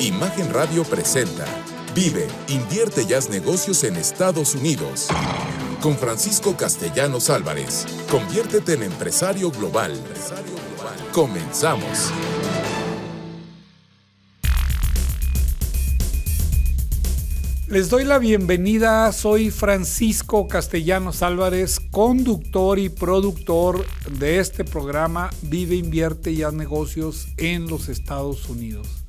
Imagen Radio presenta Vive, invierte y haz negocios en Estados Unidos. Con Francisco Castellanos Álvarez. Conviértete en empresario global. Comenzamos. Les doy la bienvenida, soy Francisco Castellanos Álvarez, conductor y productor de este programa Vive, invierte y haz negocios en los Estados Unidos.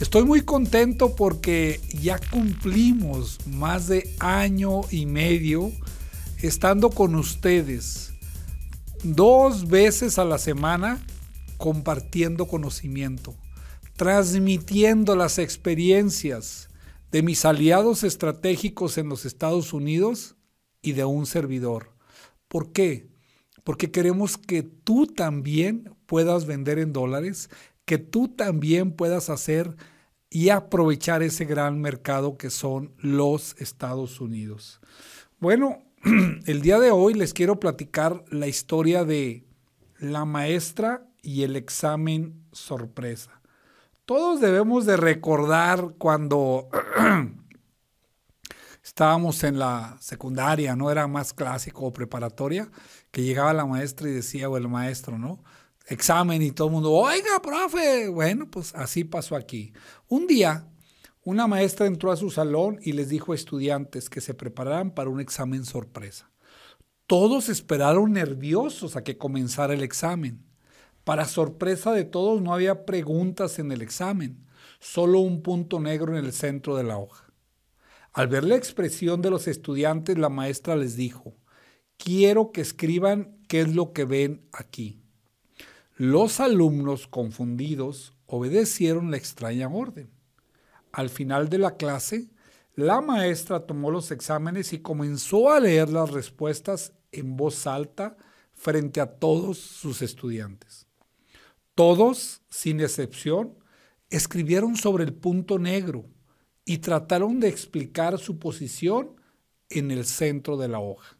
Estoy muy contento porque ya cumplimos más de año y medio estando con ustedes dos veces a la semana compartiendo conocimiento, transmitiendo las experiencias de mis aliados estratégicos en los Estados Unidos y de un servidor. ¿Por qué? Porque queremos que tú también puedas vender en dólares, que tú también puedas hacer y aprovechar ese gran mercado que son los Estados Unidos. Bueno, el día de hoy les quiero platicar la historia de la maestra y el examen sorpresa. Todos debemos de recordar cuando estábamos en la secundaria, no era más clásico o preparatoria, que llegaba la maestra y decía, o el maestro, ¿no? Examen y todo el mundo, oiga, profe. Bueno, pues así pasó aquí. Un día, una maestra entró a su salón y les dijo a estudiantes que se prepararan para un examen sorpresa. Todos esperaron nerviosos a que comenzara el examen. Para sorpresa de todos, no había preguntas en el examen, solo un punto negro en el centro de la hoja. Al ver la expresión de los estudiantes, la maestra les dijo, quiero que escriban qué es lo que ven aquí. Los alumnos confundidos obedecieron la extraña orden. Al final de la clase, la maestra tomó los exámenes y comenzó a leer las respuestas en voz alta frente a todos sus estudiantes. Todos, sin excepción, escribieron sobre el punto negro y trataron de explicar su posición en el centro de la hoja.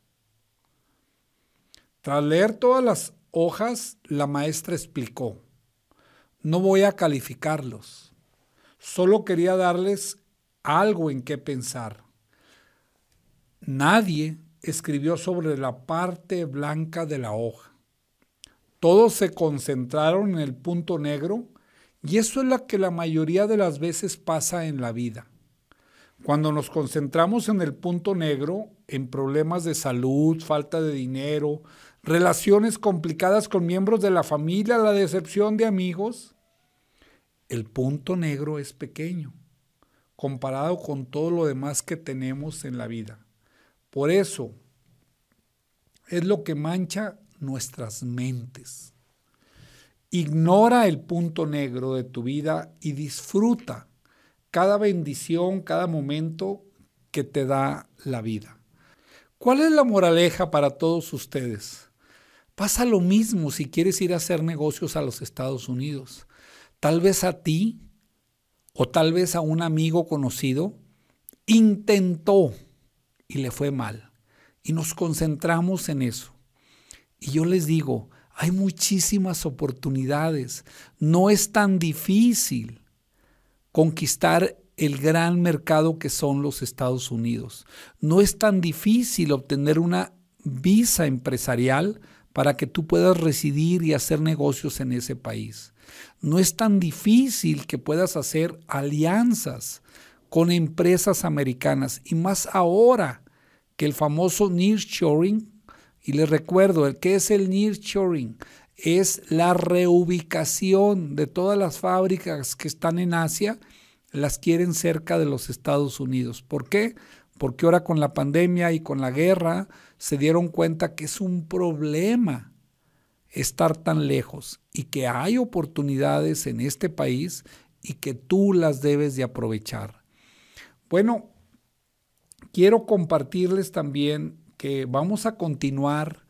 Tras leer todas las hojas, la maestra explicó, no voy a calificarlos, solo quería darles algo en qué pensar. Nadie escribió sobre la parte blanca de la hoja. Todos se concentraron en el punto negro y eso es lo que la mayoría de las veces pasa en la vida. Cuando nos concentramos en el punto negro, en problemas de salud, falta de dinero, relaciones complicadas con miembros de la familia, la decepción de amigos, el punto negro es pequeño comparado con todo lo demás que tenemos en la vida. Por eso es lo que mancha nuestras mentes. Ignora el punto negro de tu vida y disfruta cada bendición, cada momento que te da la vida. ¿Cuál es la moraleja para todos ustedes? Pasa lo mismo si quieres ir a hacer negocios a los Estados Unidos. Tal vez a ti o tal vez a un amigo conocido intentó y le fue mal. Y nos concentramos en eso. Y yo les digo, hay muchísimas oportunidades. No es tan difícil conquistar el gran mercado que son los Estados Unidos. No es tan difícil obtener una visa empresarial para que tú puedas residir y hacer negocios en ese país. No es tan difícil que puedas hacer alianzas con empresas americanas y más ahora que el famoso nearshoring y les recuerdo, ¿qué es el nearshoring? Es la reubicación de todas las fábricas que están en Asia, las quieren cerca de los Estados Unidos. ¿Por qué? Porque ahora con la pandemia y con la guerra se dieron cuenta que es un problema estar tan lejos y que hay oportunidades en este país y que tú las debes de aprovechar. Bueno, quiero compartirles también que vamos a continuar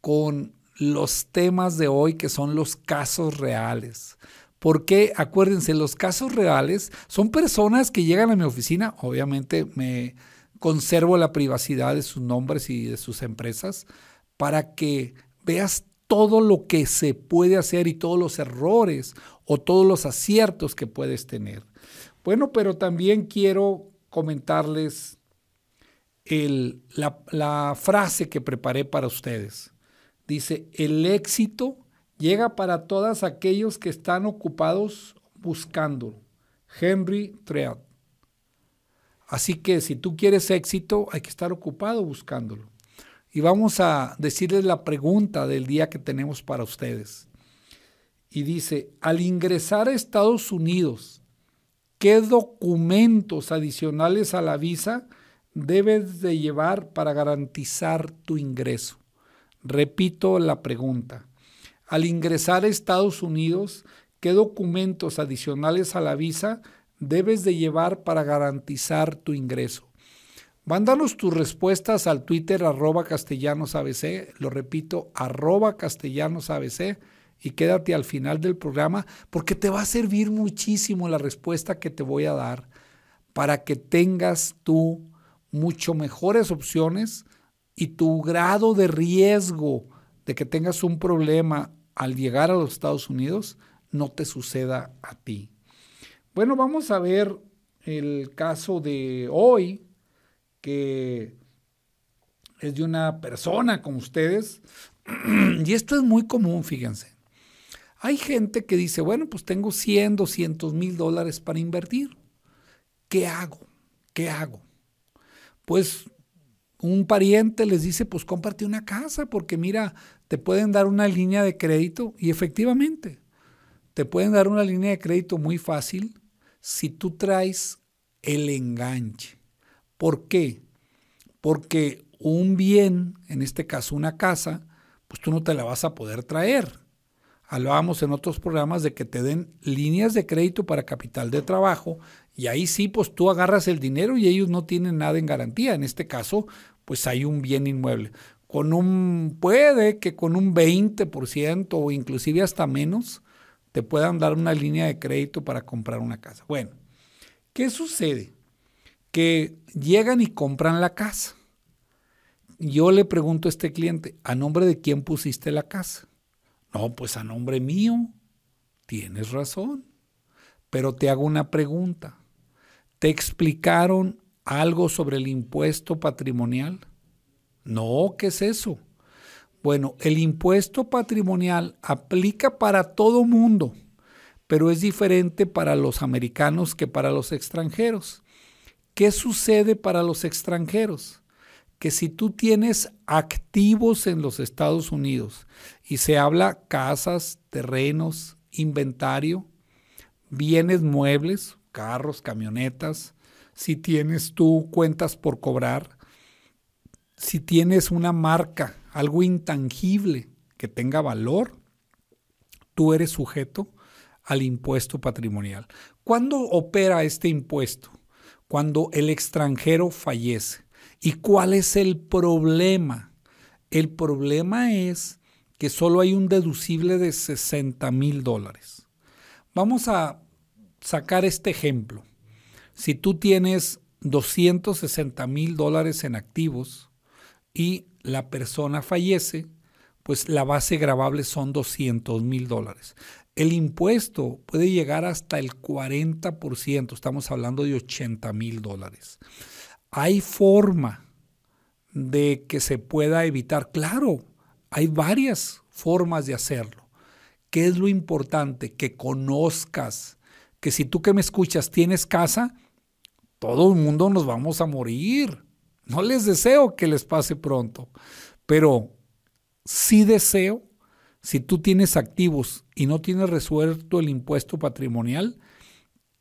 con los temas de hoy que son los casos reales. Porque acuérdense, los casos reales son personas que llegan a mi oficina, obviamente me conservo la privacidad de sus nombres y de sus empresas, para que veas todo lo que se puede hacer y todos los errores o todos los aciertos que puedes tener. Bueno, pero también quiero comentarles la, la frase que preparé para ustedes. Dice, el éxito llega para todos aquellos que están ocupados buscándolo. Henry Treat. Así que si tú quieres éxito, hay que estar ocupado buscándolo. Y vamos a decirles la pregunta del día que tenemos para ustedes. Y dice, al ingresar a Estados Unidos, ¿qué documentos adicionales a la visa debes de llevar para garantizar tu ingreso? Repito la pregunta. Al ingresar a Estados Unidos, ¿qué documentos adicionales a la visa debes de llevar para garantizar tu ingreso? Mándanos tus respuestas al Twitter arroba castellanosabc, lo repito, arroba castellanosabc y quédate al final del programa porque te va a servir muchísimo la respuesta que te voy a dar para que tengas tú mucho mejores opciones y tu grado de riesgo de que tengas un problema al llegar a los Estados Unidos no te suceda a ti. Bueno, vamos a ver el caso de hoy que es de una persona como ustedes. Y esto es muy común, fíjense. Hay gente que dice, bueno, pues tengo 100, 200 mil dólares para invertir. ¿Qué hago? ¿Qué hago? Pues un pariente les dice, pues cómprate una casa, porque mira, te pueden dar una línea de crédito y efectivamente, te pueden dar una línea de crédito muy fácil si tú traes el enganche. ¿Por qué? Porque un bien, en este caso una casa, pues tú no te la vas a poder traer. Hablábamos en otros programas de que te den líneas de crédito para capital de trabajo y ahí sí, pues tú agarras el dinero y ellos no tienen nada en garantía. En este caso, pues hay un bien inmueble. Con un, puede que con un 20% o inclusive hasta menos, te puedan dar una línea de crédito para comprar una casa. Bueno, ¿qué sucede? que llegan y compran la casa. Yo le pregunto a este cliente, ¿a nombre de quién pusiste la casa? No, pues a nombre mío. Tienes razón. Pero te hago una pregunta. ¿Te explicaron algo sobre el impuesto patrimonial? No, ¿qué es eso? Bueno, el impuesto patrimonial aplica para todo mundo, pero es diferente para los americanos que para los extranjeros. ¿Qué sucede para los extranjeros? Que si tú tienes activos en los Estados Unidos y se habla casas, terrenos, inventario, bienes muebles, carros, camionetas, si tienes tú cuentas por cobrar, si tienes una marca, algo intangible que tenga valor, tú eres sujeto al impuesto patrimonial. ¿Cuándo opera este impuesto? cuando el extranjero fallece. ¿Y cuál es el problema? El problema es que solo hay un deducible de 60 mil dólares. Vamos a sacar este ejemplo. Si tú tienes 260 mil dólares en activos y la persona fallece, pues la base gravable son 200 mil dólares. El impuesto puede llegar hasta el 40%, estamos hablando de 80 mil dólares. ¿Hay forma de que se pueda evitar? Claro, hay varias formas de hacerlo. ¿Qué es lo importante? Que conozcas que si tú que me escuchas tienes casa, todo el mundo nos vamos a morir. No les deseo que les pase pronto, pero sí deseo si tú tienes activos y no tienes resuelto el impuesto patrimonial,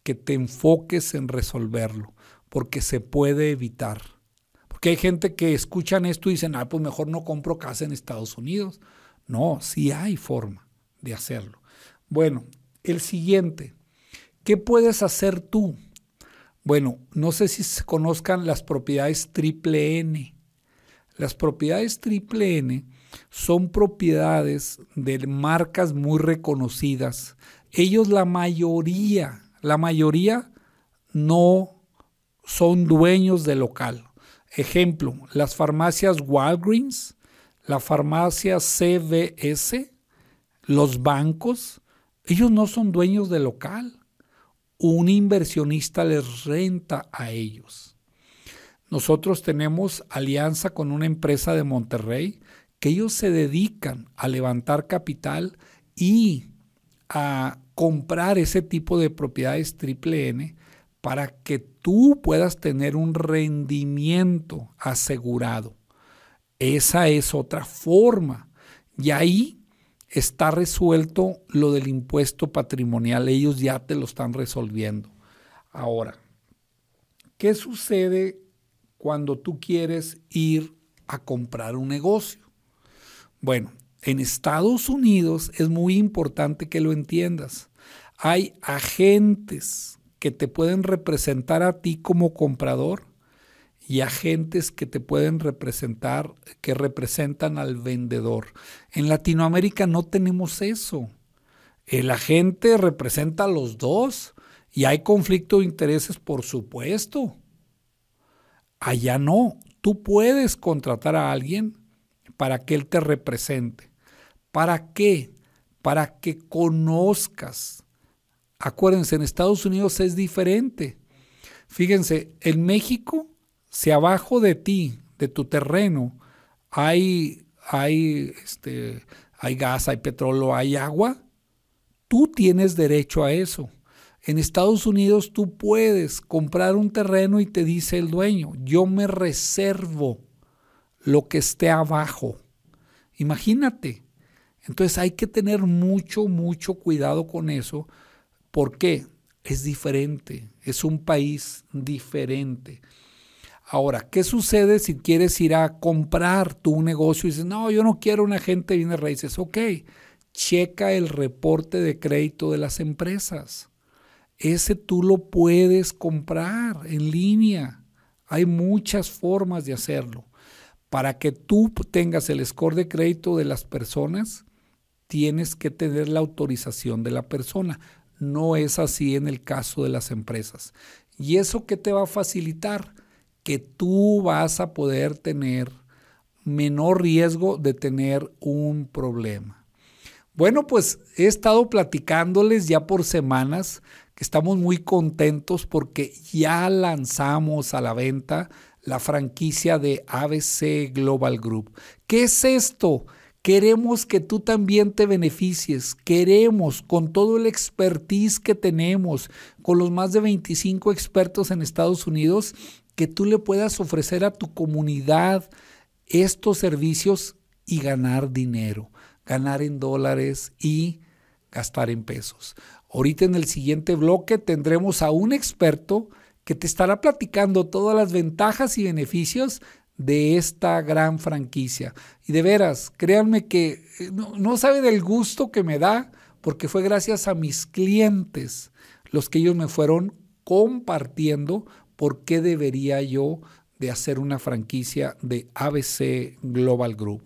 que te enfoques en resolverlo, porque se puede evitar. Porque hay gente que escuchan esto y dicen, ah, pues mejor no compro casa en Estados Unidos. No, sí hay forma de hacerlo. Bueno, el siguiente, ¿qué puedes hacer tú? Bueno, no sé si se conozcan las propiedades triple N. Las propiedades triple N son propiedades de marcas muy reconocidas. Ellos la mayoría, la mayoría no son dueños de local. Ejemplo, las farmacias Walgreens, la farmacia CVS, los bancos, ellos no son dueños del local. Un inversionista les renta a ellos. Nosotros tenemos alianza con una empresa de Monterrey que ellos se dedican a levantar capital y a comprar ese tipo de propiedades triple N para que tú puedas tener un rendimiento asegurado. Esa es otra forma. Y ahí está resuelto lo del impuesto patrimonial. Ellos ya te lo están resolviendo. Ahora, ¿qué sucede cuando tú quieres ir a comprar un negocio? Bueno, en Estados Unidos es muy importante que lo entiendas. Hay agentes que te pueden representar a ti como comprador y agentes que te pueden representar, que representan al vendedor. En Latinoamérica no tenemos eso. El agente representa a los dos y hay conflicto de intereses, por supuesto. Allá no. Tú puedes contratar a alguien para que él te represente. ¿Para qué? Para que conozcas. Acuérdense, en Estados Unidos es diferente. Fíjense, en México si abajo de ti, de tu terreno, hay, hay, este, hay gas, hay petróleo, hay agua, tú tienes derecho a eso. En Estados Unidos tú puedes comprar un terreno y te dice el dueño, yo me reservo lo que esté abajo. Imagínate. Entonces hay que tener mucho, mucho cuidado con eso. ¿Por qué? Es diferente, es un país diferente. Ahora, ¿qué sucede si quieres ir a comprar tu negocio y dices, no, yo no quiero un agente de bienes raíces? Ok, checa el reporte de crédito de las empresas. Ese tú lo puedes comprar en línea. Hay muchas formas de hacerlo. Para que tú tengas el score de crédito de las personas, tienes que tener la autorización de la persona. No es así en el caso de las empresas. ¿Y eso qué te va a facilitar? Que tú vas a poder tener menor riesgo de tener un problema. Bueno, pues he estado platicándoles ya por semanas que estamos muy contentos porque ya lanzamos a la venta la franquicia de ABC Global Group. ¿Qué es esto? Queremos que tú también te beneficies. Queremos, con todo el expertise que tenemos, con los más de 25 expertos en Estados Unidos, que tú le puedas ofrecer a tu comunidad estos servicios y ganar dinero, ganar en dólares y gastar en pesos. Ahorita en el siguiente bloque tendremos a un experto que te estará platicando todas las ventajas y beneficios de esta gran franquicia. Y de veras, créanme que eh, no, no sabe del gusto que me da porque fue gracias a mis clientes los que ellos me fueron compartiendo ¿por qué debería yo de hacer una franquicia de ABC Global Group?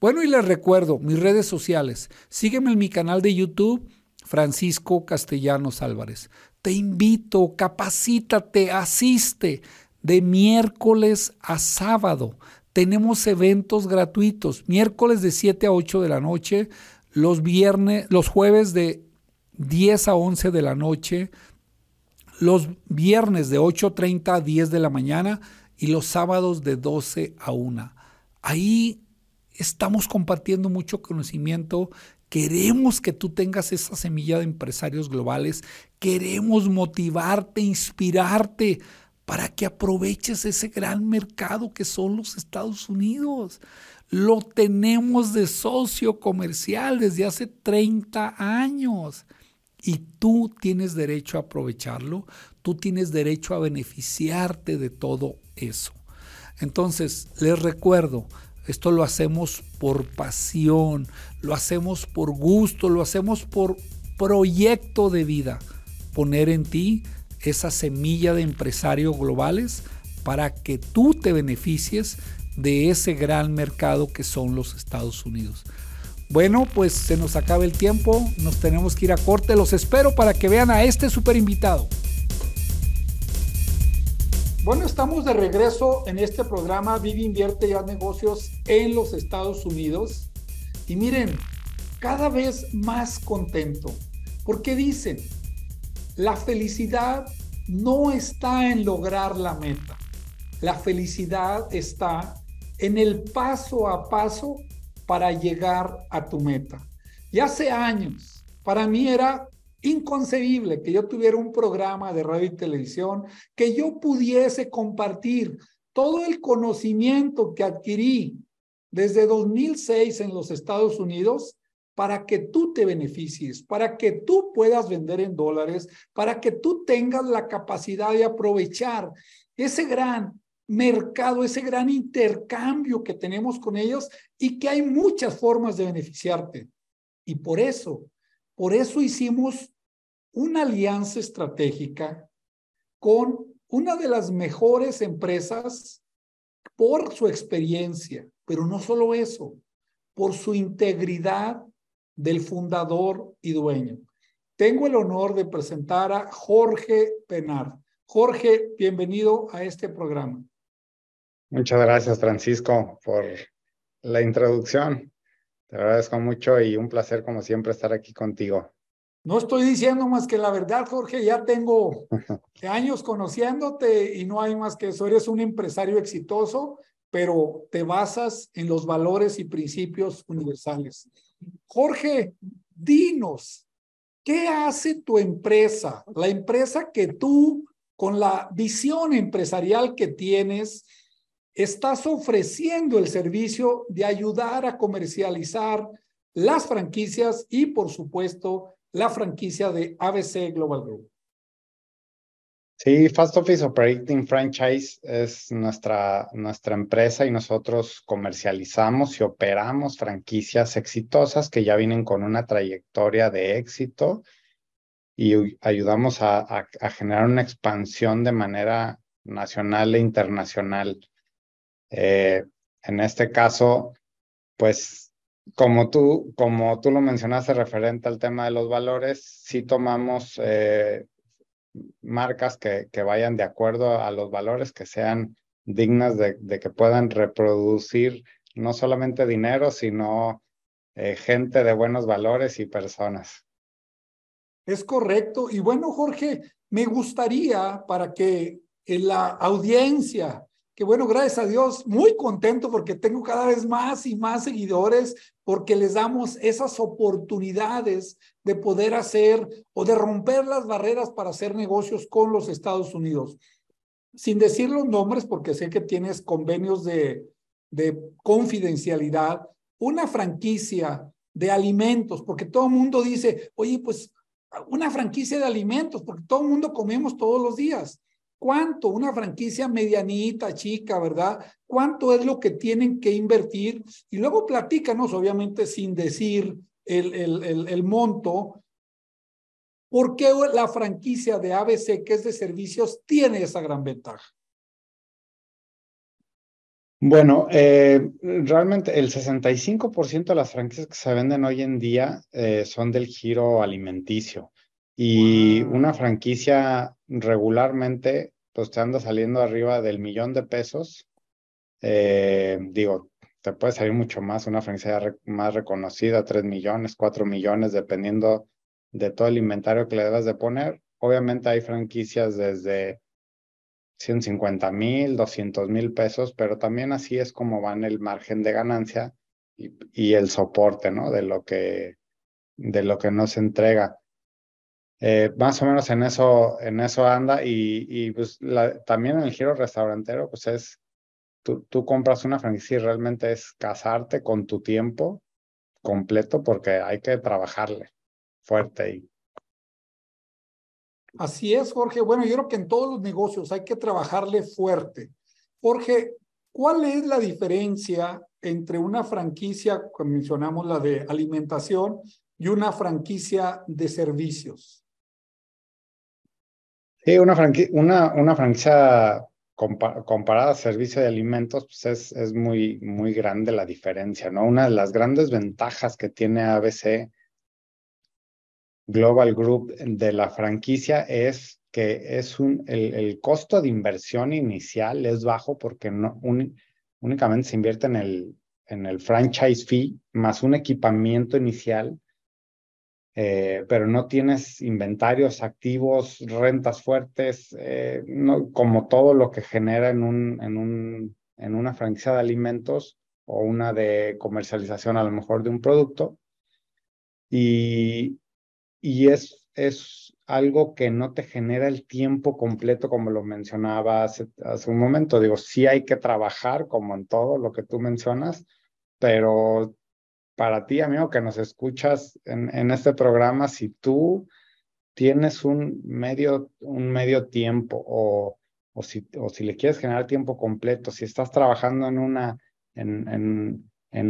Bueno, y les recuerdo mis redes sociales. Sígueme en mi canal de YouTube, Francisco Castellanos Álvarez. Te invito, capacítate, asiste de miércoles a sábado. Tenemos eventos gratuitos, miércoles de 7 a 8 de la noche, los viernes, los jueves de 10 a 11 de la noche, los viernes de 8.30 a 10 de la mañana y los sábados de 12 a 1. Ahí estamos compartiendo mucho conocimiento. Queremos que tú tengas esa semilla de empresarios globales. Queremos motivarte, inspirarte para que aproveches ese gran mercado que son los Estados Unidos. Lo tenemos de socio comercial desde hace 30 años y tú tienes derecho a aprovecharlo, tú tienes derecho a beneficiarte de todo eso. Entonces, les recuerdo, esto lo hacemos por pasión, lo hacemos por gusto, lo hacemos por proyecto de vida. Poner en ti esa semilla de empresarios globales para que tú te beneficies de ese gran mercado que son los Estados Unidos. Bueno, pues se nos acaba el tiempo, nos tenemos que ir a corte, los espero para que vean a este super invitado. Bueno, estamos de regreso en este programa Vive, Invierte y Haz Negocios en los Estados Unidos. Y miren, cada vez más contento, porque dicen, la felicidad no está en lograr la meta, la felicidad está en el paso a paso para llegar a tu meta. Y hace años, para mí era inconcebible que yo tuviera un programa de radio y televisión, que yo pudiese compartir todo el conocimiento que adquirí desde 2006 en los Estados Unidos para que tú te beneficies, para que tú puedas vender en dólares, para que tú tengas la capacidad de aprovechar ese gran mercado, ese gran intercambio que tenemos con ellos y que hay muchas formas de beneficiarte. Y por eso, por eso hicimos una alianza estratégica con una de las mejores empresas por su experiencia, pero no solo eso, por su integridad del fundador y dueño. Tengo el honor de presentar a Jorge Penar. Jorge, bienvenido a este programa. Muchas gracias, Francisco, por la introducción. Te agradezco mucho y un placer, como siempre, estar aquí contigo. No estoy diciendo más que la verdad, Jorge, ya tengo años conociéndote y no hay más que eso. Eres un empresario exitoso, pero te basas en los valores y principios universales. Jorge, dinos, ¿qué hace tu empresa? La empresa que tú, con la visión empresarial que tienes, estás ofreciendo el servicio de ayudar a comercializar las franquicias y, por supuesto, la franquicia de ABC Global Group. Sí, Fast Office Operating Franchise es nuestra, nuestra empresa y nosotros comercializamos y operamos franquicias exitosas que ya vienen con una trayectoria de éxito y ayudamos a, a, generar una expansión de manera nacional e internacional. Eh, en este caso, pues como tú, como tú lo mencionaste referente al tema de los valores, sí tomamos eh, marcas que, que, vayan de acuerdo a los valores, que sean dignas de, que puedan reproducir no solamente dinero, sino eh, gente de buenos valores y personas. Es correcto. Y bueno, Jorge, me gustaría para que la audiencia que bueno, gracias a Dios, muy contento porque tengo cada vez más y más seguidores, porque les damos esas oportunidades de poder hacer o de romper las barreras para hacer negocios con los Estados Unidos. Sin decir los nombres, porque sé que tienes convenios de, de confidencialidad, una franquicia de alimentos, porque todo el mundo dice, oye, pues una franquicia de alimentos, porque todo el mundo comemos todos los días. ¿Cuánto? Una franquicia medianita, chica, ¿verdad? ¿Cuánto es lo que tienen que invertir? Y luego platícanos, obviamente sin decir el, el, el, monto, ¿por qué la franquicia de ABC, que es de servicios, tiene esa gran ventaja? Bueno, eh, realmente el 65% de las franquicias que se venden hoy en día eh, son del giro alimenticio. Y una franquicia regularmente pues te anda saliendo arriba del millón de pesos. Eh, digo, te puede salir mucho más, una franquicia más reconocida, 3 millones, 4 millones, dependiendo de todo el inventario que le debas de poner. Obviamente hay franquicias desde 150 mil, 200 mil pesos, pero también así es como van el margen de ganancia y, y el soporte, ¿no? De lo que, de lo que nos entrega. Eh, más o menos en eso, en eso anda y, y pues también en el giro restaurantero, pues es, tú, tú compras una franquicia y realmente es casarte con tu tiempo completo porque hay que trabajarle fuerte y Así es, Jorge. Bueno, yo creo que en todos los negocios hay que trabajarle fuerte. Jorge, ¿cuál es la diferencia entre una franquicia, como mencionamos la de alimentación, y una franquicia de servicios? Sí, una, franquicia comparada a servicio de alimentos, pues es, es muy, muy grande la diferencia, ¿no? Una de las grandes ventajas que tiene ABC Global Group de la franquicia es que es un, el, costo de inversión inicial es bajo porque no, únicamente se invierte en el, en el franchise fee más un equipamiento inicial, eh, pero no tienes inventarios activos, rentas fuertes, eh, no, como todo lo que genera en, un, en, un, en una franquicia de alimentos o una de comercialización a lo mejor de un producto. Y, y es, es algo que no te genera el tiempo completo, como lo mencionaba hace, hace un momento. Digo, sí hay que trabajar, como en todo lo que tú mencionas, pero para ti, amigo, que nos escuchas en, este programa, si tú tienes un medio, un medio tiempo o, si, le quieres generar tiempo completo, si estás trabajando en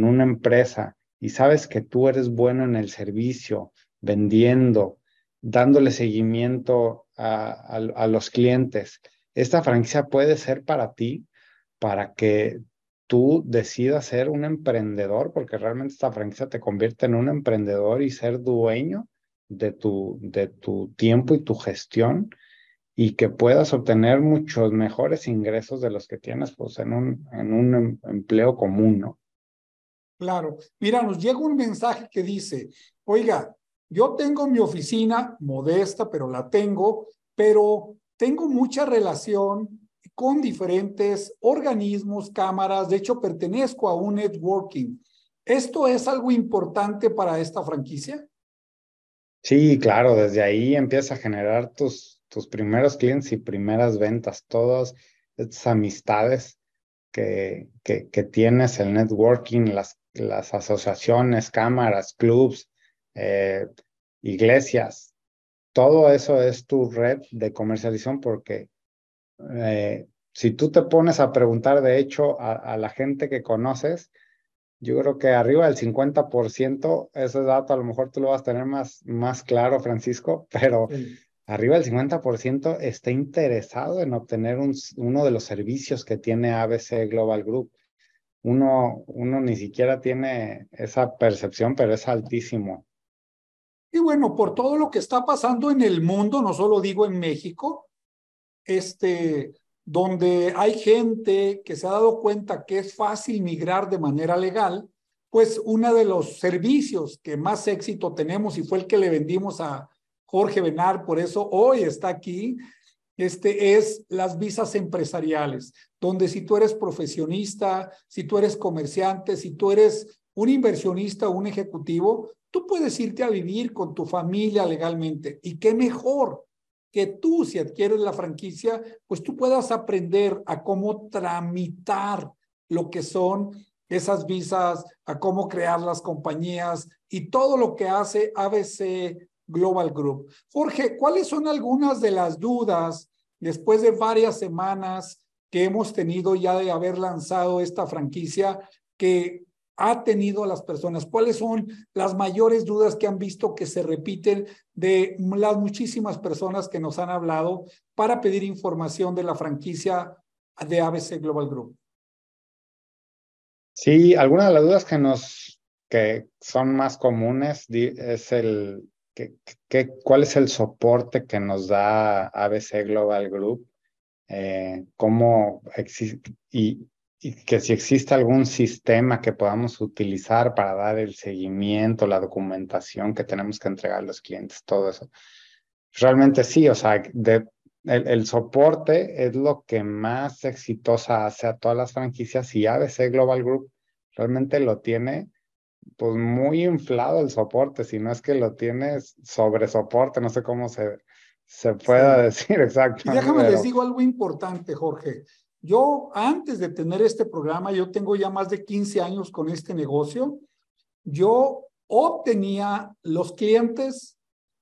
una empresa y sabes que tú eres bueno en el servicio, vendiendo, dándole seguimiento a, los clientes. Esta franquicia puede ser para ti, para que tú decidas ser un emprendedor, porque realmente esta franquicia te convierte en un emprendedor y ser dueño de tu, de tu tiempo y tu gestión y que puedas obtener muchos mejores ingresos de los que tienes pues, en, un, en un em, empleo común, ¿no? Claro. Mira, nos llega un mensaje que dice, oiga, yo tengo mi oficina modesta, pero la tengo, pero tengo mucha relación con diferentes organismos, cámaras, de hecho pertenezco a un networking. ¿Esto es algo importante para esta franquicia? Sí, claro, desde ahí empieza a generar tus, tus primeros clientes y primeras ventas, todas estas amistades que, que, tienes, el networking, las, las asociaciones, cámaras, clubs, eh, iglesias, todo eso es tu red de comercialización porque eh, si tú te pones a preguntar, de hecho, a, la gente que conoces, yo creo que arriba del 50%, ese dato a lo mejor tú lo vas a tener más, más claro, Francisco, pero arriba del 50% está interesado en obtener un, uno de los servicios que tiene ABC Global Group uno, uno ni siquiera tiene esa percepción, pero es altísimo. Y bueno, por todo lo que está pasando en el mundo, no solo digo en México, este, donde hay gente que se ha dado cuenta que es fácil migrar de manera legal, pues uno de los servicios que más éxito tenemos y fue el que le vendimos a Jorge Benar, por eso hoy está aquí, este es las visas empresariales, donde si tú eres profesionista, si tú eres comerciante, si tú eres un inversionista o un ejecutivo, tú puedes irte a vivir con tu familia legalmente. Y qué mejor que tú, si adquieres la franquicia, pues tú puedas aprender a cómo tramitar lo que son esas visas, a cómo crear las compañías y todo lo que hace ABC Global Group. Jorge, ¿cuáles son algunas de las dudas después de varias semanas que hemos tenido ya de haber lanzado esta franquicia que ha tenido a las personas? ¿Cuáles son las mayores dudas que han visto que se repiten de las muchísimas personas que nos han hablado para pedir información de la franquicia de ABC Global Group? Sí, algunas de las dudas que nos que son más comunes es el ¿Qué, cuál es el soporte que nos da ABC Global Group? Eh, ¿Cómo y, y que si existe algún sistema que podamos utilizar para dar el seguimiento, la documentación que tenemos que entregar a los clientes, todo eso. Realmente sí, o sea, de, el, el, soporte es lo que más exitosa hace a todas las franquicias y ABC Global Group realmente lo tiene pues muy inflado el soporte, si no es que lo tienes sobre soporte, no sé cómo se, se pueda decir exactamente. Déjame les digo algo importante, Jorge. Yo, antes de tener este programa, yo tengo ya más de 15 años con este negocio. Yo obtenía los clientes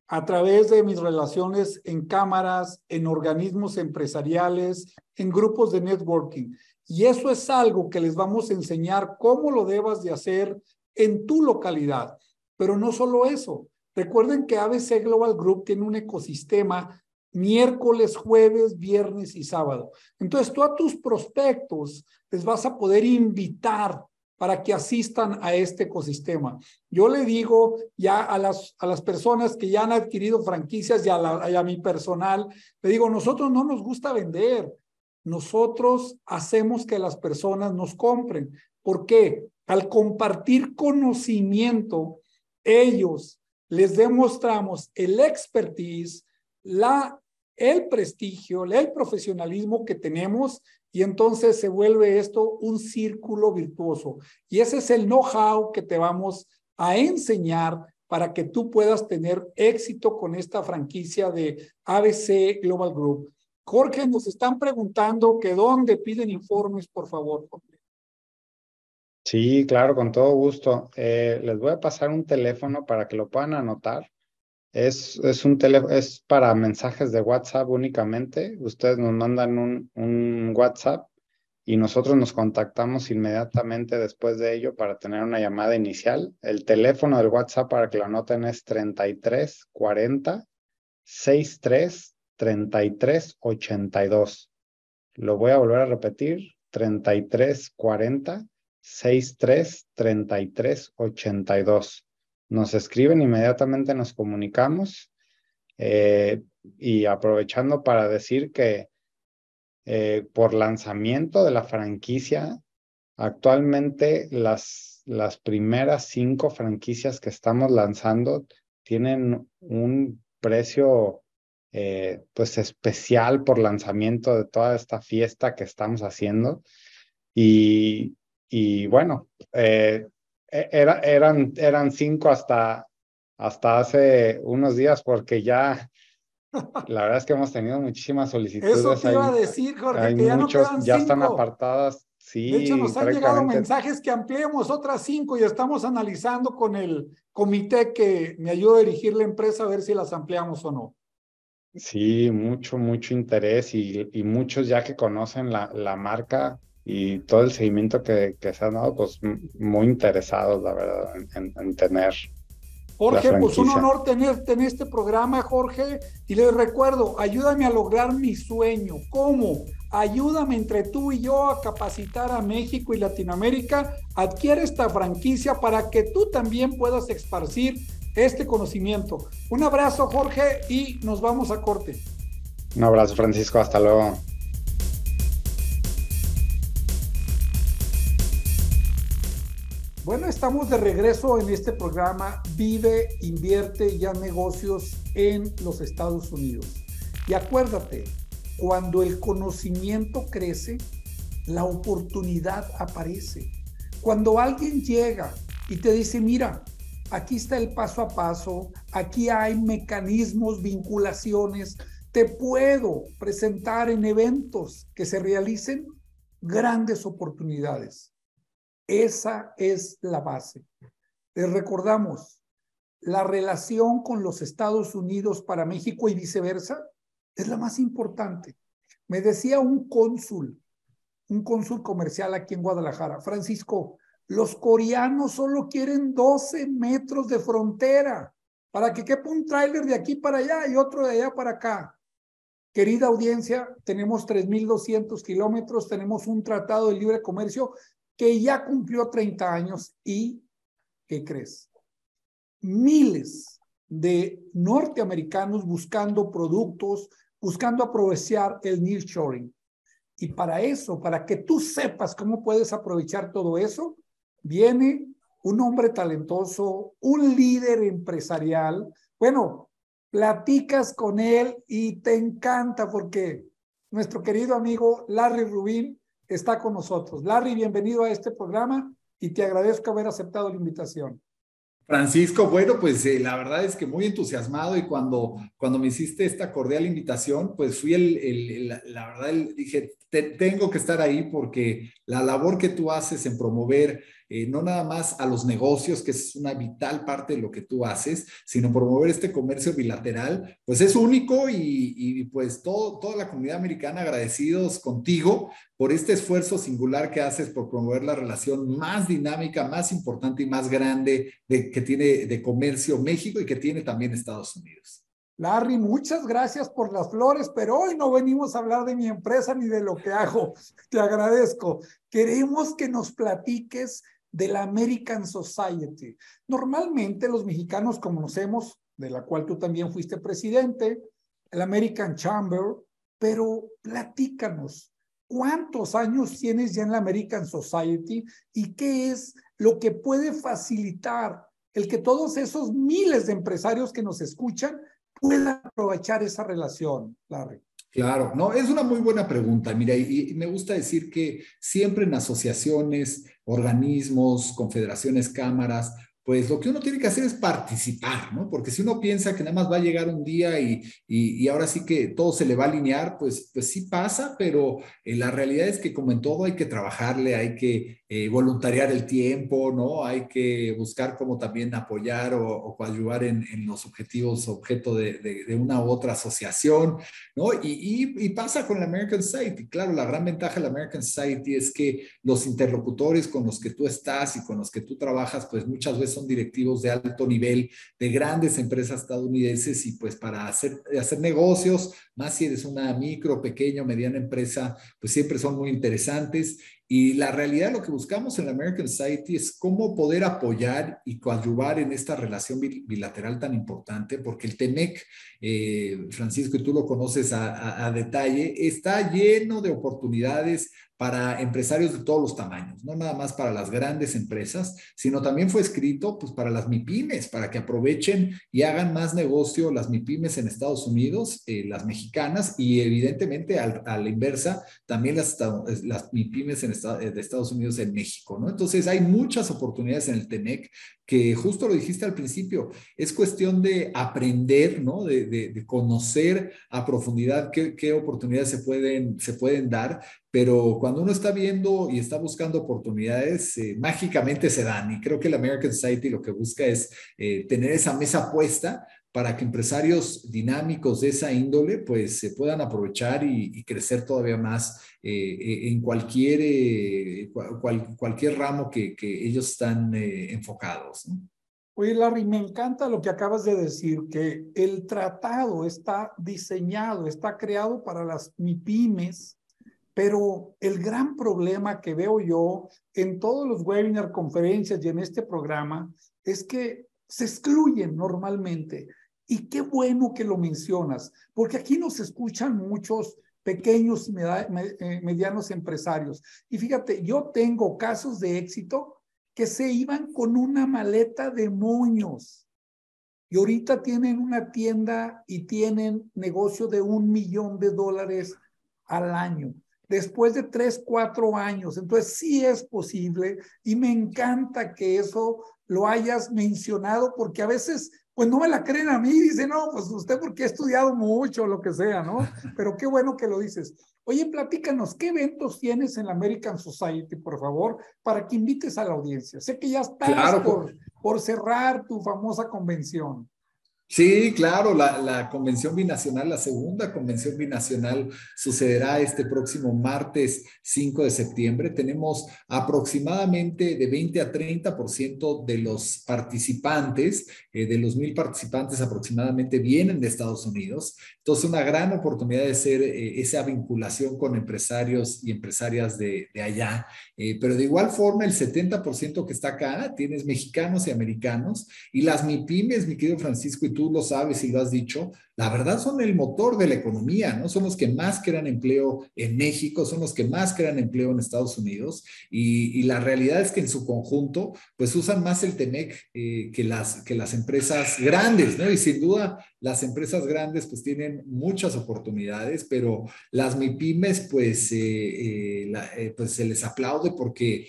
a través de mis relaciones en cámaras, en organismos empresariales, en grupos de networking. Y eso es algo que les vamos a enseñar cómo lo debas de hacer en tu localidad. Pero no solo eso. Recuerden que ABC Global Group tiene un ecosistema miércoles, jueves, viernes y sábado. Entonces tú a tus prospectos les vas a poder invitar para que asistan a este ecosistema. Yo le digo ya a las, a las personas que ya han adquirido franquicias y a, y a mi personal, le digo, nosotros no nos gusta vender, nosotros hacemos que las personas nos compren. ¿Por qué? Al compartir conocimiento, ellos les demostramos el expertise, la, el prestigio, el profesionalismo que tenemos y entonces se vuelve esto un círculo virtuoso. Y ese es el know-how que te vamos a enseñar para que tú puedas tener éxito con esta franquicia de ABC Global Group. Jorge, nos están preguntando que dónde piden informes, por favor. Sí, claro, con todo gusto. Eh, les voy a pasar un teléfono para que lo puedan anotar. Es, es un teléfono, es para mensajes de WhatsApp únicamente. Ustedes nos mandan un, un WhatsApp y nosotros nos contactamos inmediatamente después de ello para tener una llamada inicial. El teléfono del WhatsApp para que lo anoten es 33 40 63 33 82. Lo voy a volver a repetir. 33 40 63 33 82. Nos escriben, inmediatamente nos comunicamos eh, y aprovechando para decir que eh, por lanzamiento de la franquicia, actualmente las, las primeras cinco franquicias que estamos lanzando tienen un precio eh, pues especial por lanzamiento de toda esta fiesta que estamos haciendo. Y, y bueno, eh, era, eran, eran cinco hasta, hasta hace unos días porque ya la verdad es que hemos tenido muchísimas solicitudes. Eso te iba a decir, Jorge, que ya muchos, no ya están apartadas. Sí, de hecho, nos han llegado mensajes que ampliemos otras cinco y estamos analizando con el comité que me ayuda a dirigir la empresa a ver si las ampliamos o no. Sí, mucho, mucho interés y, y muchos ya que conocen la, la marca y todo el seguimiento que, que, se han dado, pues muy interesados, la verdad, en, en tener. Jorge, pues un honor tenerte en este programa, Jorge. Y les recuerdo, ayúdame a lograr mi sueño. ¿Cómo? Ayúdame entre tú y yo a capacitar a México y Latinoamérica. Adquiere esta franquicia para que tú también puedas esparcir este conocimiento. Un abrazo, Jorge, y nos vamos a corte. Un abrazo, Francisco. Hasta luego. Bueno, estamos de regreso en este programa Vive, invierte y negocios en los Estados Unidos. Y acuérdate, cuando el conocimiento crece, la oportunidad aparece. Cuando alguien llega y te dice, mira, aquí está el paso a paso, aquí hay mecanismos, vinculaciones, te puedo presentar en eventos que se realicen grandes oportunidades. Esa es la base. Les recordamos, la relación con los Estados Unidos para México y viceversa es la más importante. Me decía un cónsul, un cónsul comercial aquí en Guadalajara, Francisco, los coreanos solo quieren 12 metros de frontera para que quepa un tráiler de aquí para allá y otro de allá para acá. Querida audiencia, tenemos 3.200 kilómetros, tenemos un tratado de libre comercio que ya cumplió 30 años y, ¿qué crees? Miles de norteamericanos buscando productos, buscando aprovechar el nearshoring. Y para eso, para que tú sepas cómo puedes aprovechar todo eso, viene un hombre talentoso, un líder empresarial. Bueno, platicas con él y te encanta porque nuestro querido amigo Larry Rubin está con nosotros. Larry, bienvenido a este programa y te agradezco haber aceptado la invitación. Francisco, bueno, pues eh, la verdad es que muy entusiasmado y cuando, cuando me hiciste esta cordial invitación, pues fui el, el, la verdad, dije, tengo que estar ahí porque la labor que tú haces en promover eh, no nada más a los negocios, que es una vital parte de lo que tú haces, sino promover este comercio bilateral, pues es único y, pues todo, toda la comunidad americana agradecidos contigo por este esfuerzo singular que haces por promover la relación más dinámica, más importante y más grande de, que tiene de comercio México y que tiene también Estados Unidos. Larry, muchas gracias por las flores, pero hoy no venimos a hablar de mi empresa ni de lo que hago. Te agradezco. Queremos que nos platiques de la American Society. Normalmente los mexicanos conocemos, de la cual tú también fuiste presidente, el American Chamber, pero platícanos, ¿cuántos años tienes ya en la American Society y qué es lo que puede facilitar el que todos esos miles de empresarios que nos escuchan puedan aprovechar esa relación, Larry? Claro, no, es una muy buena pregunta. Mira, y, me gusta decir que siempre en asociaciones, organismos, confederaciones, cámaras, pues lo que uno tiene que hacer es participar, ¿no? Porque si uno piensa que nada más va a llegar un día y, y, ahora sí que todo se le va a alinear, pues, pues sí pasa, pero eh, la realidad es que como en todo hay que trabajarle, hay que eh, voluntariar el tiempo, ¿no? Hay que buscar cómo también apoyar o, o coadyuvar en, los objetivos, objeto de, una u otra asociación, ¿no? Y, y, pasa con la American Society. Claro, la gran ventaja de la American Society es que los interlocutores con los que tú estás y con los que tú trabajas, pues muchas veces son directivos de alto nivel de grandes empresas estadounidenses y pues para hacer, hacer negocios, más si eres una micro, pequeña o mediana empresa, pues siempre son muy interesantes. Y la realidad, lo que buscamos en la American Society es cómo poder apoyar y coadyuvar en esta relación bilateral tan importante, porque el TEMEC, eh, Francisco, y tú lo conoces a, a detalle, está lleno de oportunidades para empresarios de todos los tamaños, no nada más para las grandes empresas, sino también fue escrito pues para las MIPIMES, para que aprovechen y hagan más negocio las MIPIMES en Estados Unidos, eh, las mexicanas y evidentemente a la inversa también las, las MIPIMES en eh, de Estados Unidos en México, ¿no? Entonces hay muchas oportunidades en el TENEC que justo lo dijiste al principio, es cuestión de aprender, ¿no? De, de, conocer a profundidad qué, qué, oportunidades se pueden, se pueden dar, pero cuando uno está viendo y está buscando oportunidades, eh, mágicamente se dan. Y creo que la American Society lo que busca es eh, tener esa mesa puesta para que empresarios dinámicos de esa índole pues se puedan aprovechar y, crecer todavía más eh, en cualquier, cualquier ramo que, que ellos están enfocados. Oye, Larry, me encanta lo que acabas de decir, que el tratado está diseñado, está creado para las MIPIMES, pero el gran problema que veo yo en todos los webinar, conferencias y en este programa es que se excluyen normalmente. Y qué bueno que lo mencionas, porque aquí nos escuchan muchos pequeños y eh, medianos empresarios. Y fíjate, yo tengo casos de éxito que se iban con una maleta de moños. Y ahorita tienen una tienda y tienen negocio de un millón de dólares al año después de tres, cuatro años. Entonces sí es posible y me encanta que eso lo hayas mencionado porque a veces pues no me la creen a mí, dice, no, pues usted porque ha estudiado mucho, lo que sea, ¿no? Pero qué bueno que lo dices. Oye, platícanos, ¿qué eventos tienes en la American Society, por favor, para que invites a la audiencia? Sé que ya estás por, por cerrar tu famosa convención. Sí, claro, la, convención binacional, la segunda convención binacional sucederá este próximo martes 5 de septiembre. Tenemos aproximadamente de 20 a 30% de los participantes, eh, de los mil participantes aproximadamente vienen de Estados Unidos. Entonces, una gran oportunidad de hacer eh, esa vinculación con empresarios y empresarias de, allá. Eh, pero de igual forma, el 70% que está acá, tienes mexicanos y americanos, y las MIPIMES, mi querido Francisco, y tú lo sabes y lo has dicho, la verdad son el motor de la economía, ¿no? Son los que más crean empleo en México, son los que más crean empleo en Estados Unidos, y, la realidad es que en su conjunto, pues usan más el TEMEC eh, que, las, que las empresas grandes, ¿no? Y sin duda, las empresas grandes pues tienen muchas oportunidades, pero las MIPIMES pues, eh, eh, pues se les aplaude porque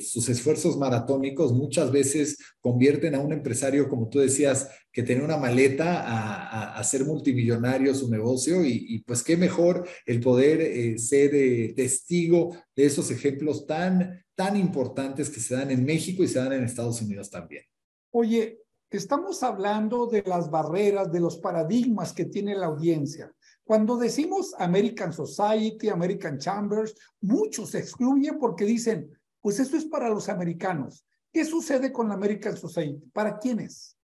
sus esfuerzos maratónicos muchas veces convierten a un empresario, como tú decías, que tiene una maleta a, a, ser multimillonario su negocio y, pues qué mejor el poder ser testigo de esos ejemplos tan, tan importantes que se dan en México y se dan en Estados Unidos también. Oye, Estamos hablando de las barreras, de los paradigmas que tiene la audiencia. Cuando decimos American Society, American Chambers, muchos se excluyen porque dicen, pues eso es para los americanos. ¿Qué sucede con la American Society? ¿Para quiénes?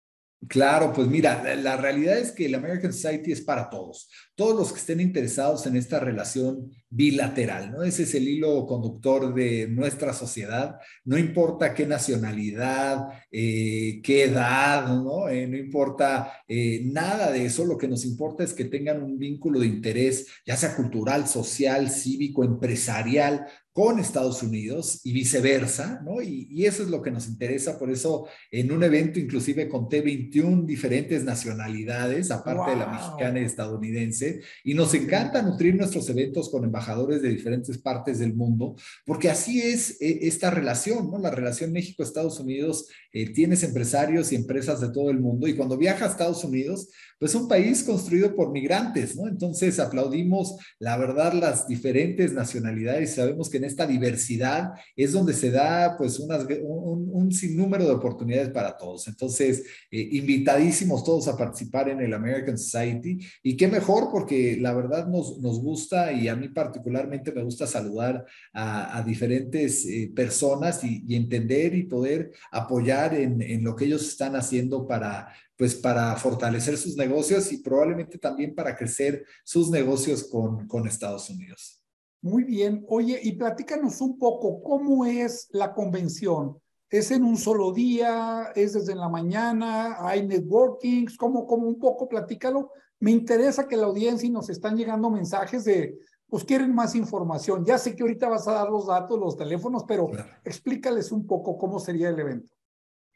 Claro, pues mira, la, realidad es que el American Society es para todos, todos los que estén interesados en esta relación bilateral, ¿no? Ese es el hilo conductor de nuestra sociedad, no importa qué nacionalidad, eh, qué edad, ¿no? Eh, no importa eh, nada de eso, lo que nos importa es que tengan un vínculo de interés, ya sea cultural, social, cívico, empresarial, con Estados Unidos y viceversa, ¿no? Y, eso es lo que nos interesa, por eso en un evento inclusive conté 21 diferentes nacionalidades, aparte de la mexicana y estadounidense, y nos encanta nutrir nuestros eventos con embajadores de diferentes partes del mundo, porque así es eh, esta relación, ¿no? La relación México-Estados Unidos, eh, tienes empresarios y empresas de todo el mundo, y cuando viaja a Estados Unidos, pues un país construido por migrantes, ¿no? Entonces aplaudimos, la verdad, las diferentes nacionalidades. Sabemos que en esta diversidad es donde se da, pues, unas, un, sinnúmero de oportunidades para todos. Entonces, eh, invitadísimos todos a participar en el American Society. Y qué mejor, porque la verdad nos, nos gusta y a mí particularmente me gusta saludar a, diferentes eh, personas y, entender y poder apoyar en lo que ellos están haciendo para pues para fortalecer sus negocios y probablemente también para crecer sus negocios con, con Estados Unidos. Muy bien. Oye, y platícanos un poco, ¿cómo es la convención? ¿Es en un solo día? ¿Es desde la mañana? ¿Hay networkings? ¿Cómo, cómo un poco? Platícalo. Me interesa que la audiencia y nos están llegando mensajes de, pues quieren más información. Ya sé que ahorita vas a dar los datos, los teléfonos, pero explícales un poco cómo sería el evento.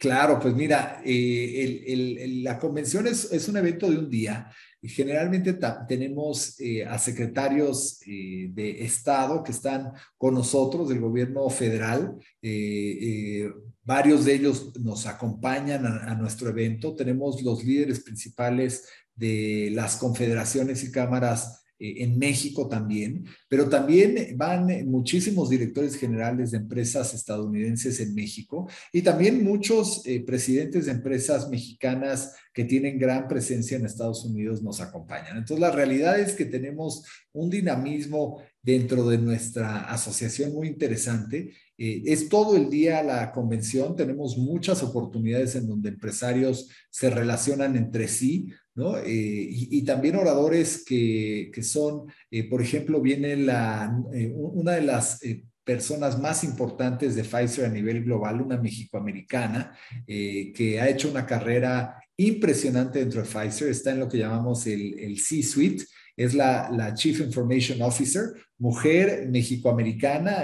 Claro, pues mira, eh, la convención es, un evento de un día. Generalmente tenemos eh, a secretarios eh, de Estado que están con nosotros del gobierno federal. varios de ellos nos acompañan a, nuestro evento. Tenemos los líderes principales de las confederaciones y cámaras en México también, pero también van muchísimos directores generales de empresas estadounidenses en México y también muchos eh, presidentes de empresas mexicanas que tienen gran presencia en Estados Unidos nos acompañan. Entonces, la realidad es que tenemos un dinamismo dentro de nuestra asociación muy interesante. Eh, es todo el día la convención, tenemos muchas oportunidades en donde empresarios se relacionan entre sí, ¿no? Eh, y, también oradores que, que son, eh, por ejemplo, viene la, eh, una de las personas más importantes de Pfizer a nivel global, una mexicoamericana, que ha hecho una carrera impresionante dentro de Pfizer, está en lo que llamamos el, el C-Suite, es la, la, Chief Information Officer, mujer mexicoamericana,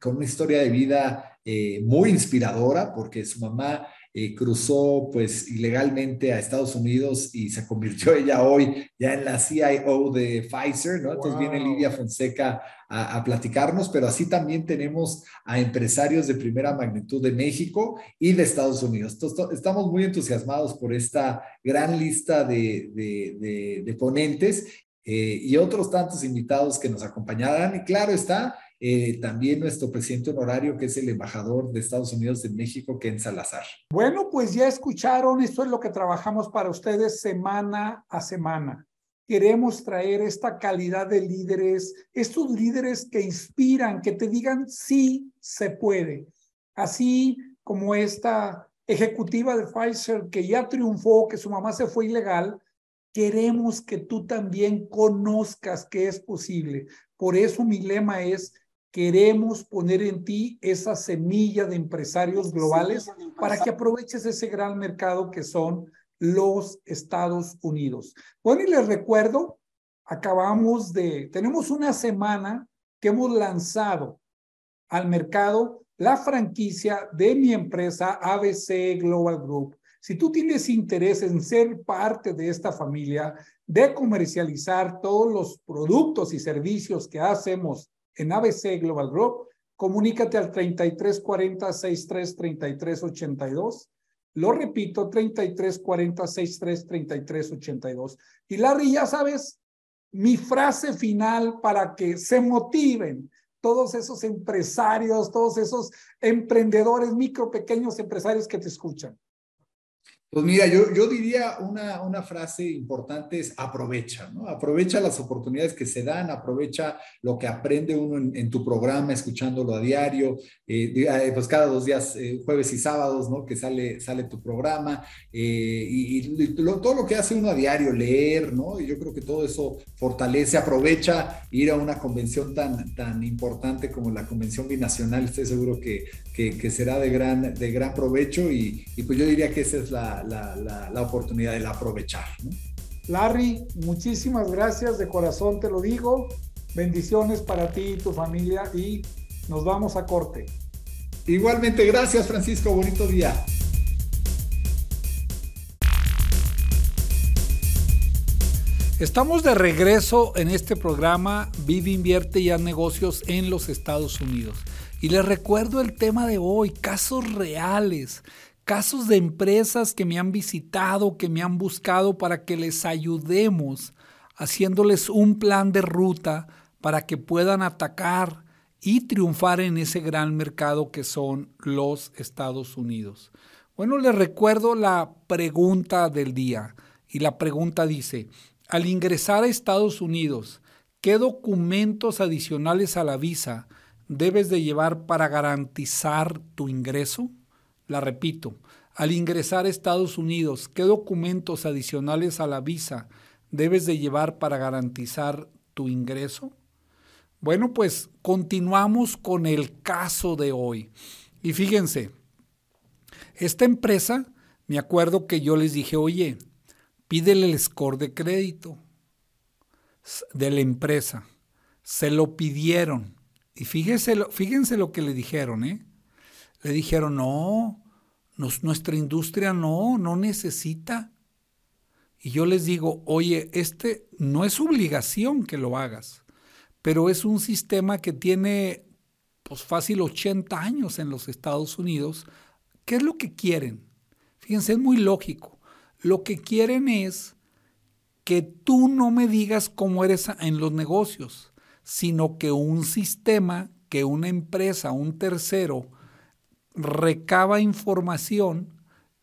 con una historia de vida muy inspiradora, porque su mamá eh, cruzó pues ilegalmente a Estados Unidos y se convirtió ella hoy ya en la CIO de Pfizer, ¿no? Entonces viene Lidia Fonseca a, platicarnos, pero así también tenemos a empresarios de primera magnitud de México y de Estados Unidos. Entonces, estamos muy entusiasmados por esta gran lista de, de, ponentes eh, y otros tantos invitados que nos acompañarán. Y claro está, eh, también nuestro presidente honorario, que es el embajador de Estados Unidos en México, Ken Salazar. Bueno, pues ya escucharon, esto es lo que trabajamos para ustedes semana a semana. Queremos traer esta calidad de líderes, estos líderes que inspiran, que te digan sí se puede. Así como esta ejecutiva de Pfizer que ya triunfó, que su mamá se fue ilegal, queremos que tú también conozcas que es posible. Por eso mi lema es queremos poner en ti esa semilla de empresarios globales para que aproveches ese gran mercado que son los Estados Unidos. Bueno, y les recuerdo, acabamos de, tenemos una semana que hemos lanzado al mercado la franquicia de mi empresa ABC Global Group. Si tú tienes interés en ser parte de esta familia, de comercializar todos los productos y servicios que hacemos en ABC Global Group, comunícate al 3340 63 33 82. Lo repito, 3340 63 33 82. Y Larry, ya sabes, mi frase final para que se motiven todos esos empresarios, todos esos emprendedores, micro, pequeños empresarios que te escuchan. Pues mira, yo, yo diría una, una frase importante es aprovecha, ¿no? Aprovecha las oportunidades que se dan, aprovecha lo que aprende uno en, tu programa, escuchándolo a diario, eh, eh, pues cada dos días, eh, jueves y sábados, ¿no? Que sale, sale tu programa y, todo lo que hace uno a diario, leer, ¿no? Y yo creo que todo eso fortalece, aprovecha ir a una convención tan, tan importante como la Convención Binacional, estoy seguro que, que, será de gran, de gran provecho y, y pues yo diría que esa es la la, oportunidad de la aprovechar. Larry, muchísimas gracias, de corazón te lo digo. Bendiciones para ti y tu familia y nos vamos a corte. Igualmente, gracias Francisco, bonito día. Estamos de regreso en este programa Vive, Invierte y Haz Negocios en los Estados Unidos. Y les recuerdo el tema de hoy, casos reales casos de empresas que me han visitado, que me han buscado para que les ayudemos haciéndoles un plan de ruta para que puedan atacar y triunfar en ese gran mercado que son los Estados Unidos. Bueno, les recuerdo la pregunta del día y la pregunta dice, al ingresar a Estados Unidos, ¿qué documentos adicionales a la visa debes de llevar para garantizar tu ingreso? La repito, al ingresar a Estados Unidos, ¿qué documentos adicionales a la visa debes de llevar para garantizar tu ingreso? Bueno, pues continuamos con el caso de hoy. Y fíjense, esta empresa, me acuerdo que yo les dije, oye, pídele el score de crédito de la empresa. Se lo pidieron. Y fíjense, fíjense lo que le dijeron, ¿eh? Le dijeron, no, nuestra industria no, no necesita. Y yo les digo, oye, este no es obligación que lo hagas, pero es un sistema que tiene pues fácil 80 años en los Estados Unidos. ¿Qué es lo que quieren? Fíjense, es muy lógico. Lo que quieren es que tú no me digas cómo eres en los negocios, sino que un sistema, que una empresa, un tercero, recaba información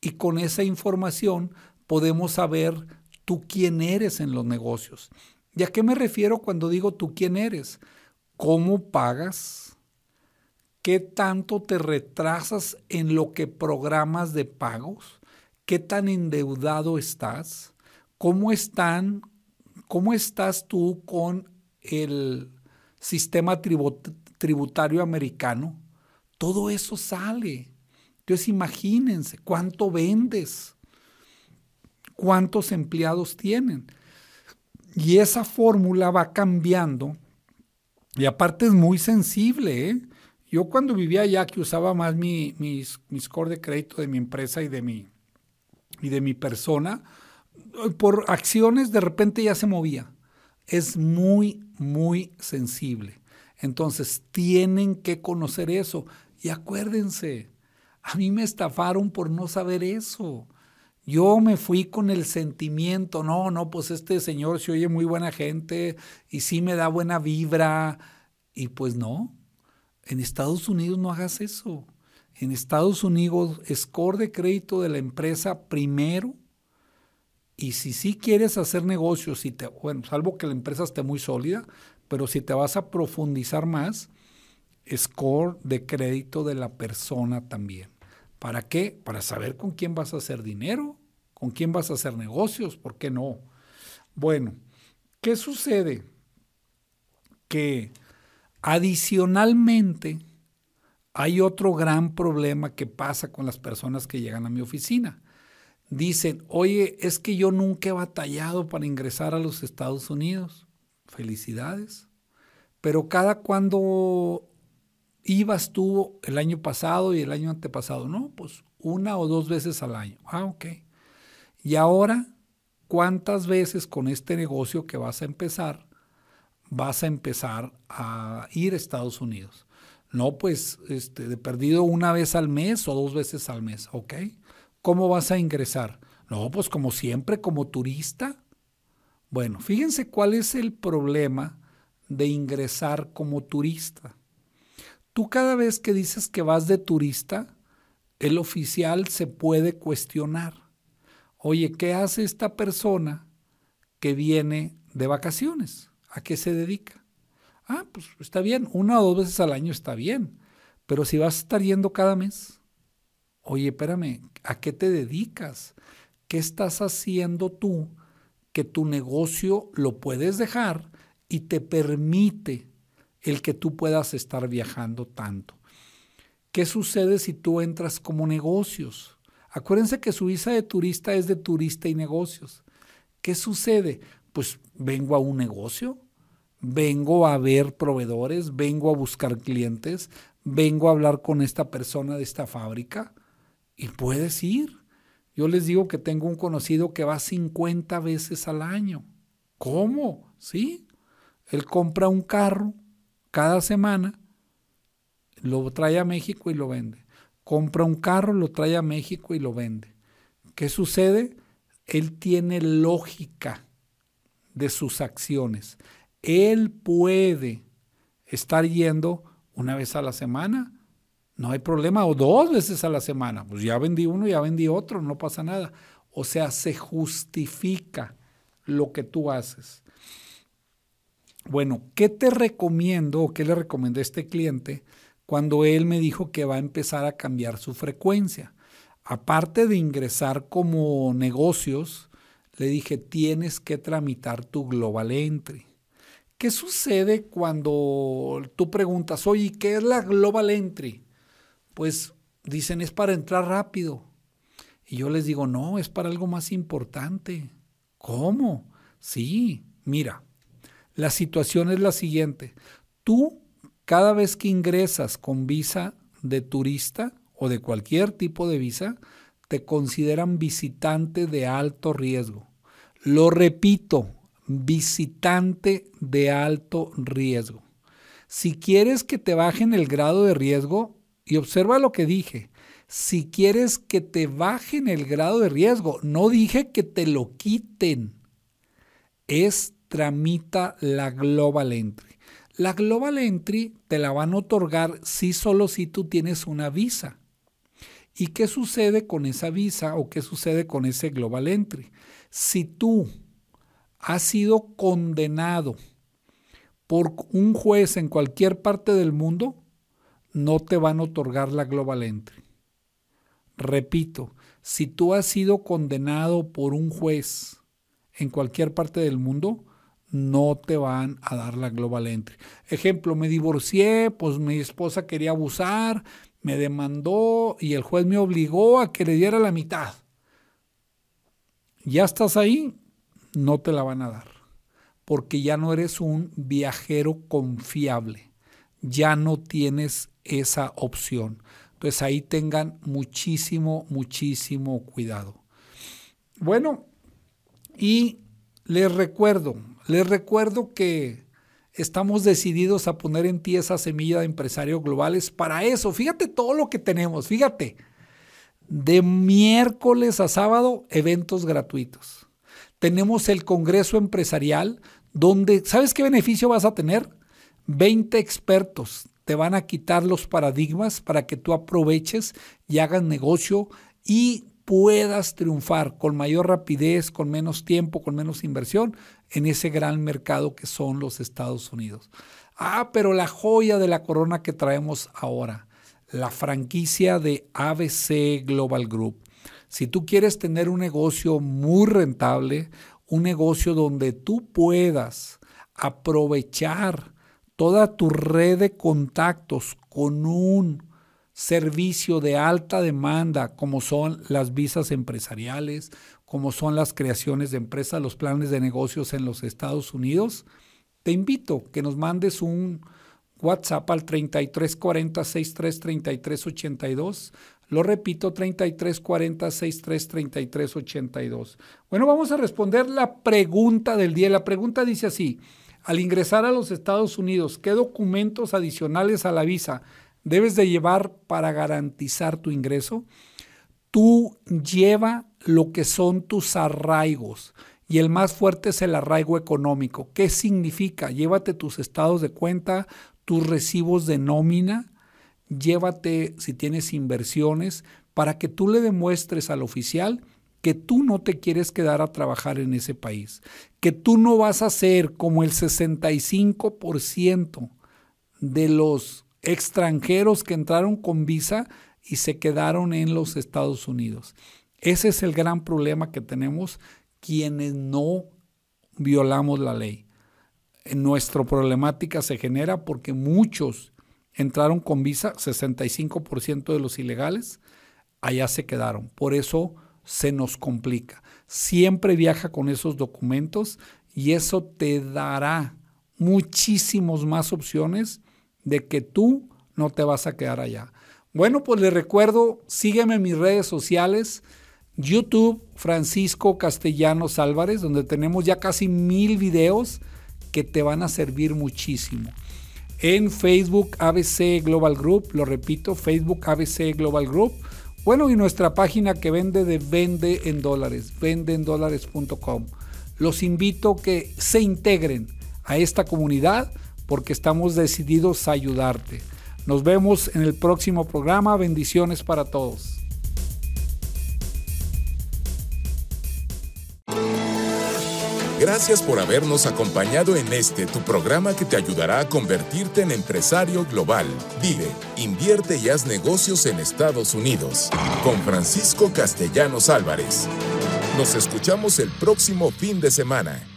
y con esa información podemos saber tú quién eres en los negocios. ¿Y a qué me refiero cuando digo tú quién eres? ¿Cómo pagas? ¿Qué tanto te retrasas en lo que programas de pagos? ¿Qué tan endeudado estás? ¿Cómo están cómo estás tú con el sistema tributario americano? Todo eso sale. Entonces imagínense cuánto vendes, cuántos empleados tienen. Y esa fórmula va cambiando. Y aparte es muy sensible. ¿eh? Yo cuando vivía allá, que usaba más mi, mis, score de crédito de mi empresa y de mi, y de mi persona, por acciones de repente ya se movía. Es muy, muy sensible. Entonces tienen que conocer eso. Y acuérdense, a mí me estafaron por no saber eso. Yo me fui con el sentimiento, no, no, pues este señor se oye muy buena gente y sí me da buena vibra. Y pues no, en Estados Unidos no hagas eso. En Estados Unidos, score de crédito de la empresa primero. Y si sí quieres hacer negocios, y te, bueno, salvo que la empresa esté muy sólida, pero si te vas a profundizar más, score de crédito de la persona también. ¿Para qué? Para saber con quién vas a hacer dinero, con quién vas a hacer negocios, ¿por qué no? Bueno, ¿qué sucede? Que adicionalmente hay otro gran problema que pasa con las personas que llegan a mi oficina. Dicen, oye, es que yo nunca he batallado para ingresar a los Estados Unidos. Felicidades. Pero cada cuando ibas tú el año pasado y el año antepasado? No, pues una o dos veces al año. Ah, ok. Y ahora, ¿cuántas veces con este negocio que vas a empezar, vas a empezar a ir a Estados Unidos? No, pues este, de perdido una vez al mes o dos veces al mes, ¿ok? ¿Cómo vas a ingresar? No, pues como siempre, como turista. Bueno, fíjense cuál es el problema de ingresar como turista. Tú cada vez que dices que vas de turista, el oficial se puede cuestionar. oye, ¿qué hace esta persona que viene de vacaciones? ¿A qué se dedica? Ah, pues está bien, una o dos veces al año está bien, pero si vas a estar yendo cada mes, oye, espérame, ¿a qué te dedicas? ¿Qué estás haciendo tú que tu negocio lo puedes dejar y te permite el que tú puedas estar viajando tanto? ¿Qué sucede si tú entras como negocios? Acuérdense que su visa de turista es de turista y negocios. ¿Qué sucede? Pues vengo a un negocio, vengo a ver proveedores, vengo a buscar clientes, vengo a hablar con esta persona de esta fábrica y puedes ir. Yo les digo que tengo un conocido que va 50 veces al año. ¿Cómo? Sí. Él compra un carro cada semana, lo trae a México y lo vende. Compra un carro, lo trae a México y lo vende. ¿Qué sucede? Él tiene lógica de sus acciones. Él puede estar yendo una vez a la semana, no hay problema, o dos veces a la semana. Pues ya vendí uno, ya vendí otro, no pasa nada. O sea, se justifica lo que tú haces. Bueno, ¿qué te recomiendo o qué le recomendé a este cliente cuando él me dijo que va a empezar a cambiar su frecuencia? Aparte de ingresar como negocios, le dije, tienes que tramitar tu Global Entry. ¿Qué sucede cuando tú preguntas, oye, ¿qué es la Global Entry? pues dicen es para entrar rápido. Y yo les digo, no, es para algo más importante. ¿Cómo? Sí, mira, la situación es la siguiente. Tú, cada vez que ingresas con visa de turista o de cualquier tipo de visa, te consideran visitante de alto riesgo. Lo repito, visitante de alto riesgo. Si quieres que te bajen el grado de riesgo, y observa lo que dije. Si quieres que te bajen el grado de riesgo, no dije que te lo quiten. Es tramita la Global Entry. La Global Entry te la van a otorgar si solo si tú tienes una visa. ¿Y qué sucede con esa visa o qué sucede con ese Global Entry? Si tú has sido condenado por un juez en cualquier parte del mundo, no te van a otorgar la Global Entry. Repito, si tú has sido condenado por un juez en cualquier parte del mundo, no te van a dar la Global Entry. Ejemplo, me divorcié, pues mi esposa quería abusar, me demandó y el juez me obligó a que le diera la mitad. Ya estás ahí, no te la van a dar, porque ya no eres un viajero confiable, ya no tienes esa opción. Entonces ahí tengan muchísimo, muchísimo cuidado. Bueno, y les recuerdo, les recuerdo que estamos decididos a poner en ti esa semilla de empresarios globales. Para eso, fíjate todo lo que tenemos, fíjate. De miércoles a sábado, eventos gratuitos. Tenemos el Congreso Empresarial, donde, ¿sabes qué beneficio vas a tener? 20 expertos te van a quitar los paradigmas para que tú aproveches y hagas negocio y puedas triunfar con mayor rapidez, con menos tiempo, con menos inversión en ese gran mercado que son los Estados Unidos. Ah, pero la joya de la corona que traemos ahora, la franquicia de ABC Global Group. Si tú quieres tener un negocio muy rentable, un negocio donde tú puedas aprovechar toda tu red de contactos con un servicio de alta demanda, como son las visas empresariales, como son las creaciones de empresas, los planes de negocios en los Estados Unidos, te invito que nos mandes un WhatsApp al 3340 63 Lo repito, 3340 63 Bueno, vamos a responder la pregunta del día. La pregunta dice así: al ingresar a los Estados Unidos, ¿qué documentos adicionales a la visa debes de llevar para garantizar tu ingreso? Tú lleva lo que son tus arraigos y el más fuerte es el arraigo económico. ¿Qué significa? Llévate tus estados de cuenta, tus recibos de nómina, llévate si tienes inversiones para que tú le demuestres al oficial que tú no te quieres quedar a trabajar en ese país, que tú no vas a ser como el 65% de los extranjeros que entraron con visa y se quedaron en los Estados Unidos. Ese es el gran problema que tenemos quienes no violamos la ley. Nuestra problemática se genera porque muchos entraron con visa, 65% de los ilegales, allá se quedaron. Por eso se nos complica. Siempre viaja con esos documentos y eso te dará muchísimas más opciones de que tú no te vas a quedar allá. Bueno, pues les recuerdo, sígueme en mis redes sociales, YouTube Francisco Castellanos Álvarez, donde tenemos ya casi mil videos que te van a servir muchísimo. En Facebook ABC Global Group, lo repito, Facebook ABC Global Group. Bueno, y nuestra página que vende de vende en dólares, vendeendólares.com. Los invito a que se integren a esta comunidad porque estamos decididos a ayudarte. Nos vemos en el próximo programa. Bendiciones para todos. Gracias por habernos acompañado en este tu programa que te ayudará a convertirte en empresario global. Vive, invierte y haz negocios en Estados Unidos. Con Francisco Castellanos Álvarez. Nos escuchamos el próximo fin de semana.